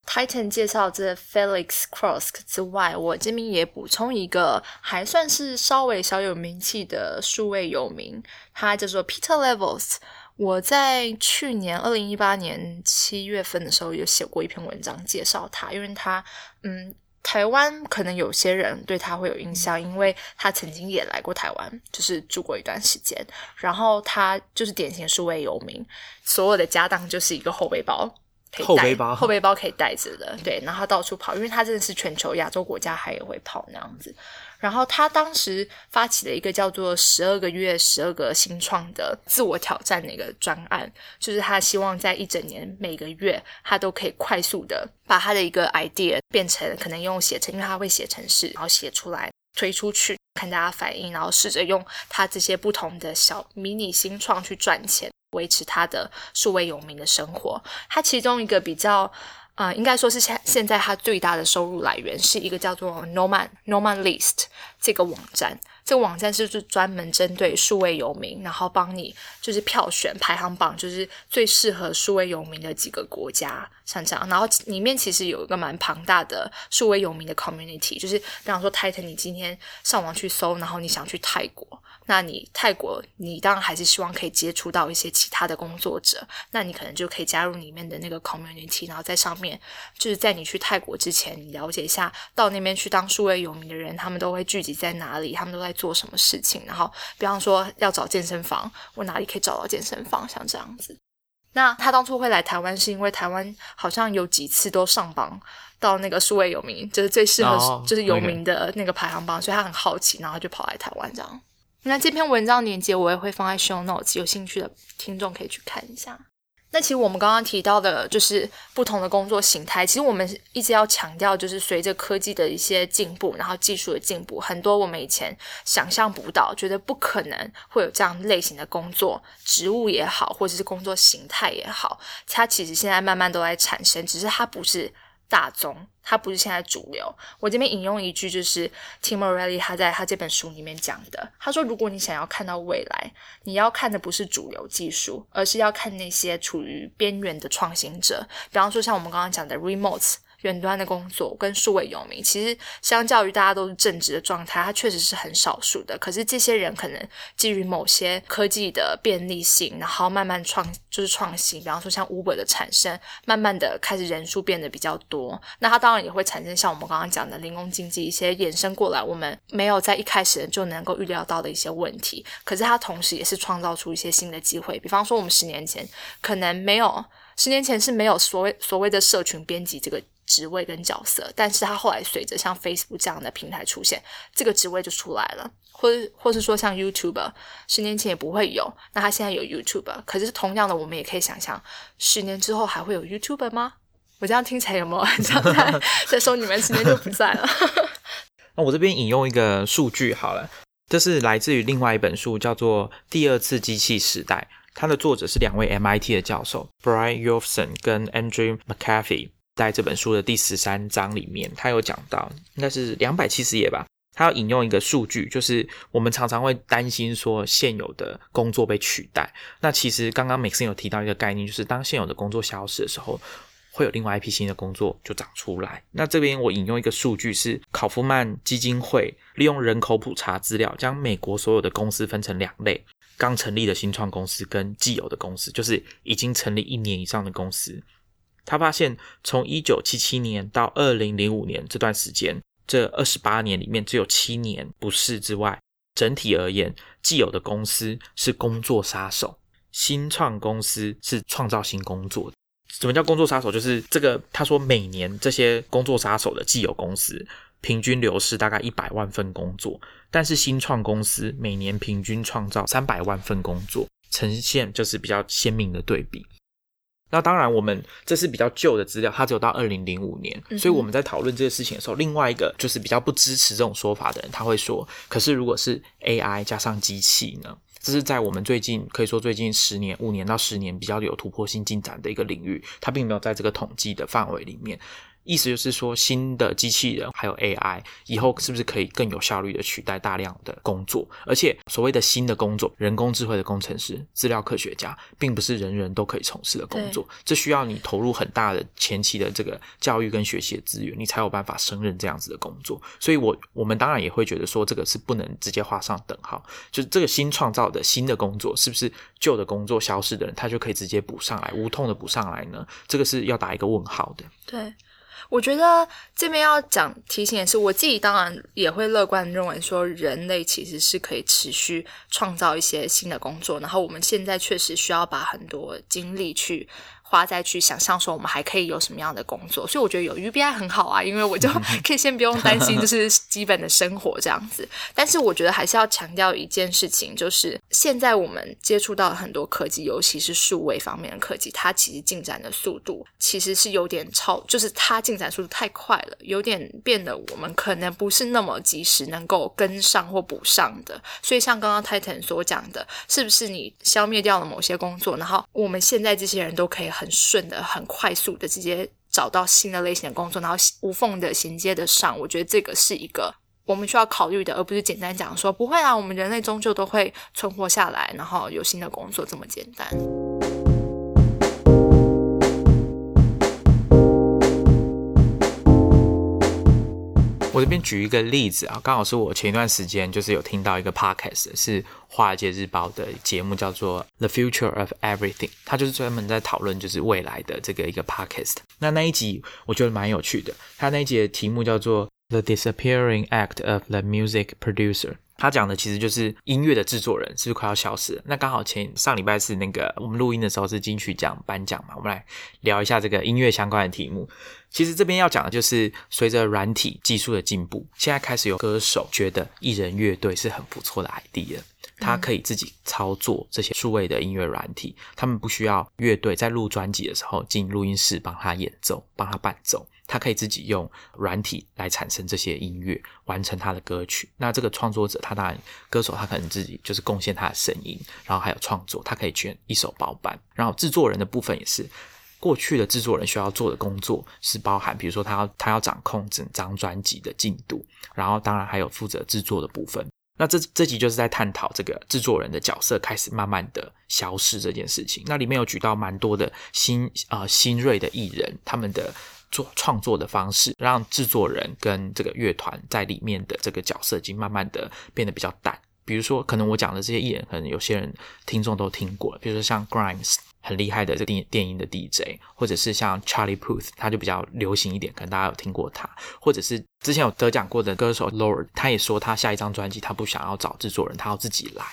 Titan 介绍这 Felix Cross 之外，我这边也补充一个还算是稍微小有名气的数位有名，他叫做 Peter Levels。我在去年二零一八年七月份的时候有写过一篇文章介绍他，因为他嗯，台湾可能有些人对他会有印象，因为他曾经也来过台湾，就是住过一段时间。然后他就是典型数位游民，所有的家当就是一个后背包。后背包，后背包可以带着的，对，然后他到处跑，因为他真的是全球亚洲国家还也会跑那样子。然后他当时发起了一个叫做“十二个月十二个新创”的自我挑战的一个专案，就是他希望在一整年每个月，他都可以快速的把他的一个 idea 变成可能用写成，因为他会写程式，然后写出来推出去，看大家反应，然后试着用他这些不同的小迷你新创去赚钱。维持他的数位有名的生活，他其中一个比较，呃，应该说是现现在他最大的收入来源是一个叫做 noman noman List 这个网站。这个网站是就专门针对数位游民，然后帮你就是票选排行榜，就是最适合数位游民的几个国家，像这样。然后里面其实有一个蛮庞大的数位游民的 community，就是比方说 Titan，你今天上网去搜，然后你想去泰国。那你泰国，你当然还是希望可以接触到一些其他的工作者，那你可能就可以加入里面的那个 community，然后在上面，就是在你去泰国之前，你了解一下到那边去当数位有名的人，他们都会聚集在哪里，他们都在做什么事情，然后比方说要找健身房，我哪里可以找到健身房，像这样子。那他当初会来台湾，是因为台湾好像有几次都上榜到那个数位有名，就是最适合就是有名的那个排行榜，所以他很好奇，然后就跑来台湾这样。那这篇文章链接我也会放在 show notes，有兴趣的听众可以去看一下。那其实我们刚刚提到的，就是不同的工作形态。其实我们一直要强调，就是随着科技的一些进步，然后技术的进步，很多我们以前想象不到，觉得不可能会有这样类型的工作，职务也好，或者是工作形态也好，它其实现在慢慢都在产生，只是它不是。大宗，它不是现在主流。我这边引用一句，就是 Tim o r e l l y 他在他这本书里面讲的。他说：“如果你想要看到未来，你要看的不是主流技术，而是要看那些处于边缘的创新者。比方说，像我们刚刚讲的 Remotes。”远端的工作跟数位游民，其实相较于大家都是正直的状态，它确实是很少数的。可是这些人可能基于某些科技的便利性，然后慢慢创就是创新，比方说像 Uber 的产生，慢慢的开始人数变得比较多。那它当然也会产生像我们刚刚讲的零工经济一些衍生过来，我们没有在一开始就能够预料到的一些问题。可是它同时也是创造出一些新的机会，比方说我们十年前可能没有，十年前是没有所谓所谓的社群编辑这个。职位跟角色，但是他后来随着像 Facebook 这样的平台出现，这个职位就出来了，或者或是说像 YouTube，十年前也不会有，那他现在有 YouTube，可是同样的，我们也可以想象，十年之后还会有 YouTube 吗？我这样听起来有没有 很像在在说你们十年就不在了？那我这边引用一个数据好了，这是来自于另外一本书，叫做《第二次机器时代》。它的作者是两位 MIT 的教授 Brian Yofson 跟 Andrew McAfee。在这本书的第十三章里面，他有讲到，应该是两百七十页吧。他要引用一个数据，就是我们常常会担心说现有的工作被取代。那其实刚刚 Maxine 有提到一个概念，就是当现有的工作消失的时候，会有另外一批新的工作就长出来。那这边我引用一个数据是考夫曼基金会利用人口普查资料，将美国所有的公司分成两类：刚成立的新创公司跟既有的公司，就是已经成立一年以上的公司。他发现从一九七七年到二零零五年这段时间。这二十八年里面，只有七年不是之外，整体而言，既有的公司是工作杀手，新创公司是创造新工作。什么叫工作杀手？就是这个，他说每年这些工作杀手的既有公司平均流失大概一百万份工作，但是新创公司每年平均创造三百万份工作，呈现就是比较鲜明的对比。那当然，我们这是比较旧的资料，它只有到二零零五年，所以我们在讨论这个事情的时候，另外一个就是比较不支持这种说法的人，他会说：，可是如果是 AI 加上机器呢？这是在我们最近可以说最近十年、五年到十年比较有突破性进展的一个领域，它并没有在这个统计的范围里面。意思就是说，新的机器人还有 AI 以后是不是可以更有效率的取代大量的工作？而且所谓的新的工作，人工智慧的工程师、资料科学家，并不是人人都可以从事的工作。这需要你投入很大的前期的这个教育跟学习的资源，你才有办法胜任这样子的工作。所以，我我们当然也会觉得说，这个是不能直接画上等号。就是这个新创造的新的工作，是不是旧的工作消失的人，他就可以直接补上来，无痛的补上来呢？这个是要打一个问号的。对。我觉得这边要讲提醒的是，我自己当然也会乐观认为说，人类其实是可以持续创造一些新的工作，然后我们现在确实需要把很多精力去。花再去想象说我们还可以有什么样的工作，所以我觉得有 UBI 很好啊，因为我就 可以先不用担心 就是基本的生活这样子。但是我觉得还是要强调一件事情，就是现在我们接触到很多科技，尤其是数位方面的科技，它其实进展的速度其实是有点超，就是它进展速度太快了，有点变得我们可能不是那么及时能够跟上或补上的。所以像刚刚 Titan 所讲的，是不是你消灭掉了某些工作，然后我们现在这些人都可以。很顺的、很快速的，直接找到新的类型的工作，然后无缝的衔接的上。我觉得这个是一个我们需要考虑的，而不是简单讲说不会啊，我们人类终究都会存活下来，然后有新的工作这么简单。我这边举一个例子啊，刚好是我前一段时间就是有听到一个 podcast，是华尔街日报的节目，叫做《The Future of Everything》，它就是专门在讨论就是未来的这个一个 podcast。那那一集我觉得蛮有趣的，它那一集的题目叫做《The Disappearing Act of the Music Producer》。他讲的其实就是音乐的制作人是不是快要消失了？那刚好前上礼拜是那个我们录音的时候是金曲奖颁奖嘛，我们来聊一下这个音乐相关的题目。其实这边要讲的就是随着软体技术的进步，现在开始有歌手觉得艺人乐队是很不错的 idea，他可以自己操作这些数位的音乐软体，他们不需要乐队在录专辑的时候进录音室帮他演奏、帮他伴奏。他可以自己用软体来产生这些音乐，完成他的歌曲。那这个创作者，他当然歌手，他可能自己就是贡献他的声音，然后还有创作，他可以全一手包办。然后制作人的部分也是，过去的制作人需要做的工作是包含，比如说他要他要掌控整张专辑的进度，然后当然还有负责制作的部分。那这这集就是在探讨这个制作人的角色开始慢慢的消失这件事情。那里面有举到蛮多的新啊新锐的艺人，他们的。做创作的方式，让制作人跟这个乐团在里面的这个角色，已经慢慢的变得比较淡。比如说，可能我讲的这些艺人，可能有些人听众都听过，比如说像 Grimes。很厉害的这电电音的 DJ，或者是像 Charlie Puth，他就比较流行一点，可能大家有听过他，或者是之前有得奖过的歌手 Lord，他也说他下一张专辑他不想要找制作人，他要自己来。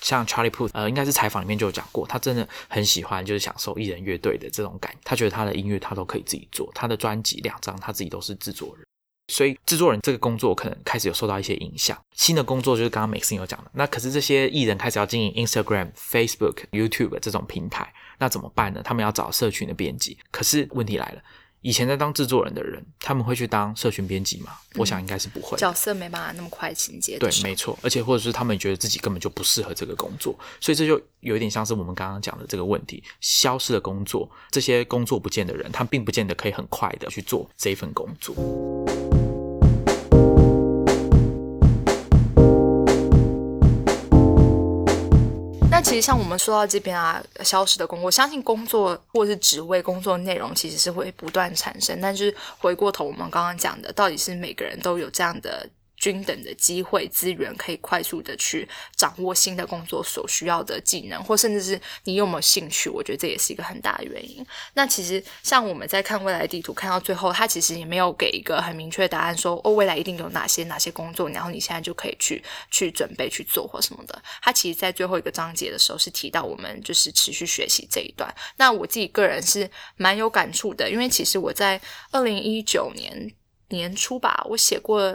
像 Charlie Puth，呃，应该是采访里面就有讲过，他真的很喜欢就是享受艺人乐队的这种感，他觉得他的音乐他都可以自己做，他的专辑两张他自己都是制作人。所以制作人这个工作可能开始有受到一些影响。新的工作就是刚刚 Maxine 有讲的，那可是这些艺人开始要经营 Instagram、Facebook、YouTube 这种平台，那怎么办呢？他们要找社群的编辑，可是问题来了，以前在当制作人的人，他们会去当社群编辑吗？我想应该是不会。角色没办法那么快衔接对没错，而且或者是他们觉得自己根本就不适合这个工作，所以这就有一点像是我们刚刚讲的这个问题：消失的工作，这些工作不见的人，他并不见得可以很快的去做这一份工作。像我们说到这边啊，消失的工作，我相信工作或是职位、工作内容其实是会不断产生，但是回过头我们刚刚讲的，到底是每个人都有这样的均等的机会资源，可以快速的去掌握新的工作所需要的技能，或甚至是你有没有兴趣，我觉得这也是一个很大的原因。那其实像我们在看未来地图，看到最后，它其实也没有给一个很明确的答案说，哦，未来一定有哪些哪些工作，然后你现在就可以去去准备去做或什么的。它其实，在最后一个章节的时候是提到我们就是持续学习这一段。那我自己个人是蛮有感触的，因为其实我在二零一九年年初吧，我写过。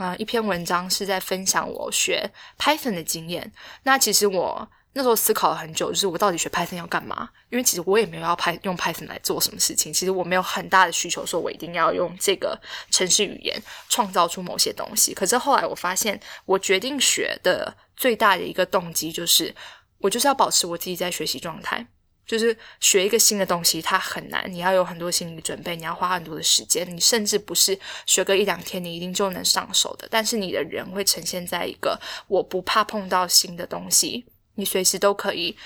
呃，一篇文章是在分享我学 Python 的经验。那其实我那时候思考了很久，就是我到底学 Python 要干嘛？因为其实我也没有要拍用 Python 来做什么事情。其实我没有很大的需求，说我一定要用这个程式语言创造出某些东西。可是后来我发现，我决定学的最大的一个动机就是，我就是要保持我自己在学习状态。就是学一个新的东西，它很难，你要有很多心理准备，你要花很多的时间，你甚至不是学个一两天，你一定就能上手的。但是你的人会呈现在一个我不怕碰到新的东西，你随时都可以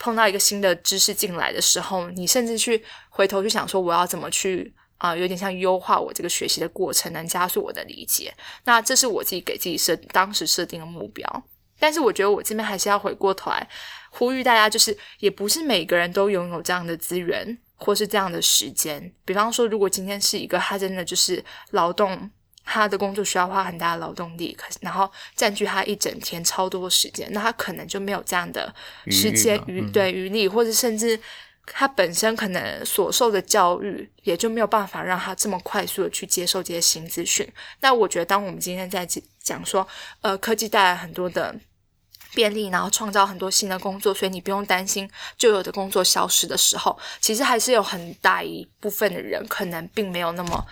碰到一个新的知识进来的时候，你甚至去回头去想说，我要怎么去啊、有点像优化我这个学习的过程，能加速我的理解。那这是我自己给自己设当时设定的目标。但是我觉得我这边还是要回过头来呼吁大家，就是也不是每个人都拥有这样的资源或是这样的时间。比方说，如果今天是一个他真的就是劳动，他的工作需要花很大的劳动力，可是然后占据他一整天超多时间，那他可能就没有这样的时间余对余力，或者甚至。他本身可能所受的教育也就没有办法让他这么快速的去接受这些新资讯。那我觉得，当我们今天在讲说，呃，科技带来很多的便利，然后创造很多新的工作，所以你不用担心旧有的工作消失的时候，其实还是有很大一部分的人可能并没有那么。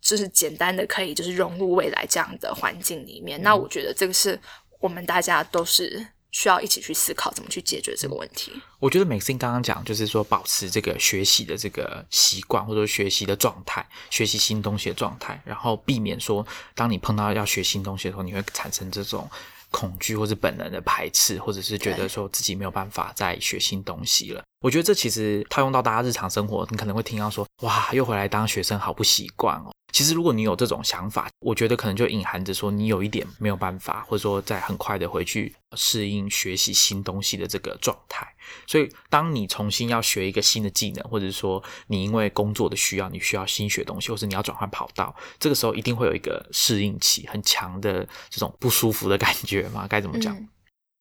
就是简单的可以就是融入未来这样的环境里面，那我觉得这个是我们大家都是需要一起去思考怎么去解决这个问题。我觉得 Maxine 刚刚讲，就是说保持这个学习的这个习惯，或者说学习的状态，学习新东西的状态，然后避免说，当你碰到要学新东西的时候，你会产生这种恐惧或是本能的排斥，或者是觉得说自己没有办法再学新东西了。我觉得这其实套用到大家日常生活，你可能会听到说，哇，又回来当学生，好不习惯哦。其实，如果你有这种想法，我觉得可能就隐含着说你有一点没有办法，或者说在很快的回去适应学习新东西的这个状态。所以，当你重新要学一个新的技能，或者是说你因为工作的需要，你需要新学东西，或是你要转换跑道，这个时候一定会有一个适应期，很强的这种不舒服的感觉嘛？该怎么讲？嗯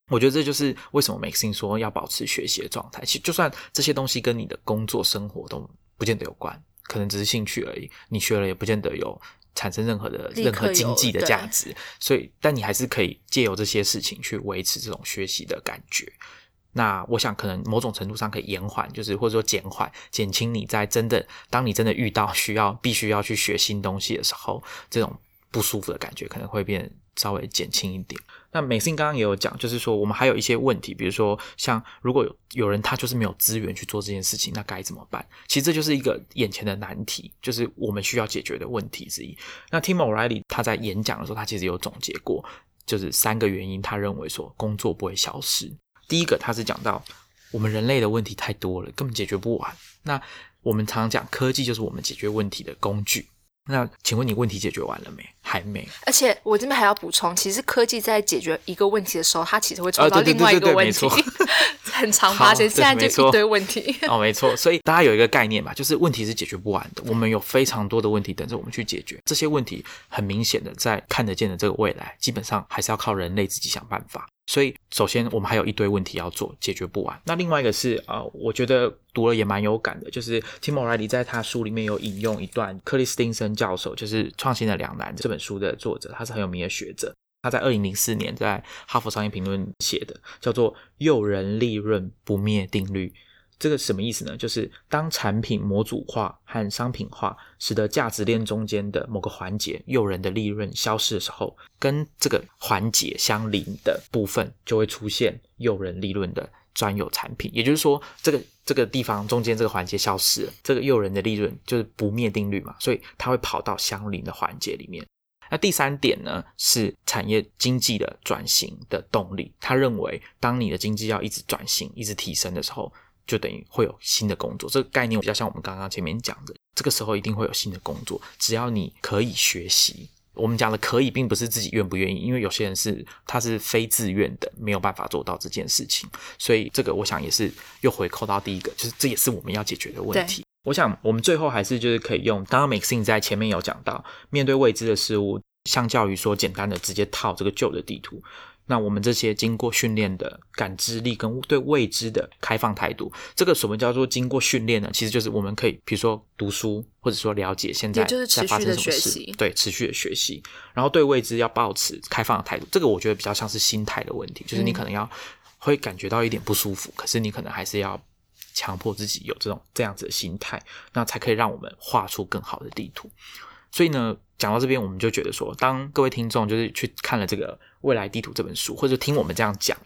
我觉得这就是为什么 Maxine 说要保持学习的状态。其实，就算这些东西跟你的工作生活都不见得有关，可能只是兴趣而已。你学了也不见得有产生任何的任何经济的价值。所以，但你还是可以借由这些事情去维持这种学习的感觉。那我想，可能某种程度上可以延缓，就是或者说减缓、减轻你在真的当你真的遇到需要必须要去学新东西的时候，这种不舒服的感觉可能会变稍微减轻一点。那美信刚刚也有讲，就是说我们还有一些问题，比如说像如果有有人他就是没有资源去做这件事情，那该怎么办？其实这就是一个眼前的难题，就是我们需要解决的问题之一。那 Tim O'Reilly 他在演讲的时候，他其实有总结过，就是三个原因，他认为说工作不会消失。第一个，他是讲到我们人类的问题太多了，根本解决不完。那我们常讲科技就是我们解决问题的工具。那请问你问题解决完了没？还没。而且我这边还要补充，其实科技在解决一个问题的时候，它其实会啊创造另外一个问题，很常发生。现在就一堆问题。哦，没错，所以大家有一个概念吧，就是问题是解决不完的，我们有非常多的问题等着我们去解决。这些问题很明显的在看得见的这个未来，基本上还是要靠人类自己想办法。所以，首先我们还有一堆问题要做，解决不完。那另外一个是啊、呃我觉得读了也蛮有感的，就是 Tim O'Reilly 在他书里面有引用一段克里斯汀森教授，就是《创新的两难》这本书的作者，他是很有名的学者。他在二零零四年在《哈佛商业评论》写的，叫做“诱人利润不灭定律”。这个什么意思呢？就是当产品模组化和商品化，使得价值链中间的某个环节诱人的利润消失的时候，跟这个环节相邻的部分就会出现诱人利润的专有产品。也就是说，这个这个地方中间这个环节消失了，这个诱人的利润就是不灭定律嘛，所以它会跑到相邻的环节里面。那第三点呢，是产业经济的转型的动力。他认为，当你的经济要一直转型、一直提升的时候，就等于会有新的工作。这个概念比较像我们刚刚前面讲的，这个时候一定会有新的工作。只要你可以学习，我们讲的可以，并不是自己愿不愿意，因为有些人是他是非自愿的，没有办法做到这件事情。所以这个我想也是又回扣到第一个，就是这也是我们要解决的问题。我想，我们最后还是就是可以用，刚刚 Maxine 在前面有讲到，面对未知的事物，相较于说简单的直接套这个旧的地图，那我们这些经过训练的感知力跟对未知的开放态度，这个什么叫做经过训练呢？其实就是我们可以，比如说读书，或者说了解现在在发生什么事，对，持续的学习，然后对未知要保持开放的态度。这个我觉得比较像是心态的问题，就是你可能要会感觉到一点不舒服，可是你可能还是要。强迫自己有这种这样子的心态，那才可以让我们画出更好的地图。所以呢，讲到这边，我们就觉得说，当各位听众就是去看了这个《未来地图》这本书，或者听我们这样讲，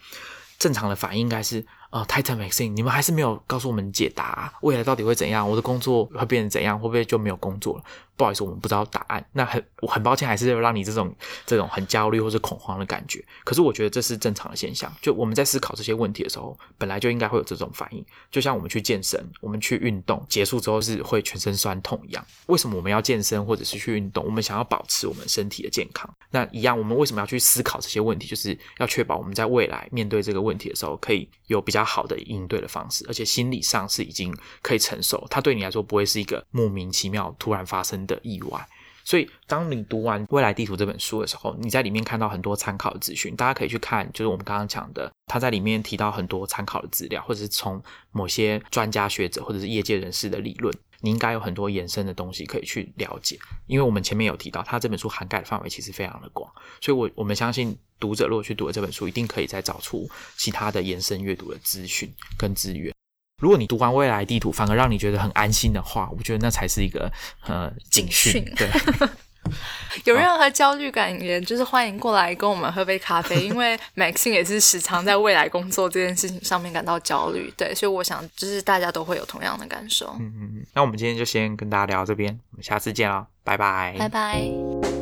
正常的反应应该是。啊，Titan Maxine，你们还是没有告诉我们解答，未来到底会怎样？我的工作会变成怎样？会不会就没有工作了？不好意思，我们不知道答案。那很，我很抱歉，还是要让你这种这种很焦虑或者恐慌的感觉。可是我觉得这是正常的现象。就我们在思考这些问题的时候，本来就应该会有这种反应。就像我们去健身，我们去运动结束之后是会全身酸痛一样。为什么我们要健身或者是去运动？我们想要保持我们身体的健康。那一样，我们为什么要去思考这些问题？就是要确保我们在未来面对这个问题的时候，可以有比较好的应对。的方式，而且心理上是已经可以承受，它对你来说不会是一个莫名其妙突然发生的意外。所以，当你读完《未来地图》这本书的时候，你在里面看到很多参考资讯，大家可以去看，就是我们刚刚讲的，他在里面提到很多参考的资料，或者是从某些专家学者或者是业界人士的理论。你应该有很多延伸的东西可以去了解，因为我们前面有提到，他这本书涵盖的范围其实非常的广，所以我我们相信读者如果去读了这本书，一定可以再找出其他的延伸阅读的资讯跟资源。如果你读完未来地图，反而让你觉得很安心的话，我觉得那才是一个呃警讯，对。有任何焦虑感，也就是欢迎过来跟我们喝杯咖啡。因为 Maxine 也是时常在未来工作这件事情上面感到焦虑，对，所以我想就是大家都会有同样的感受。嗯嗯嗯，那我们今天就先跟大家聊到这边，我们下次见了，拜拜，拜拜。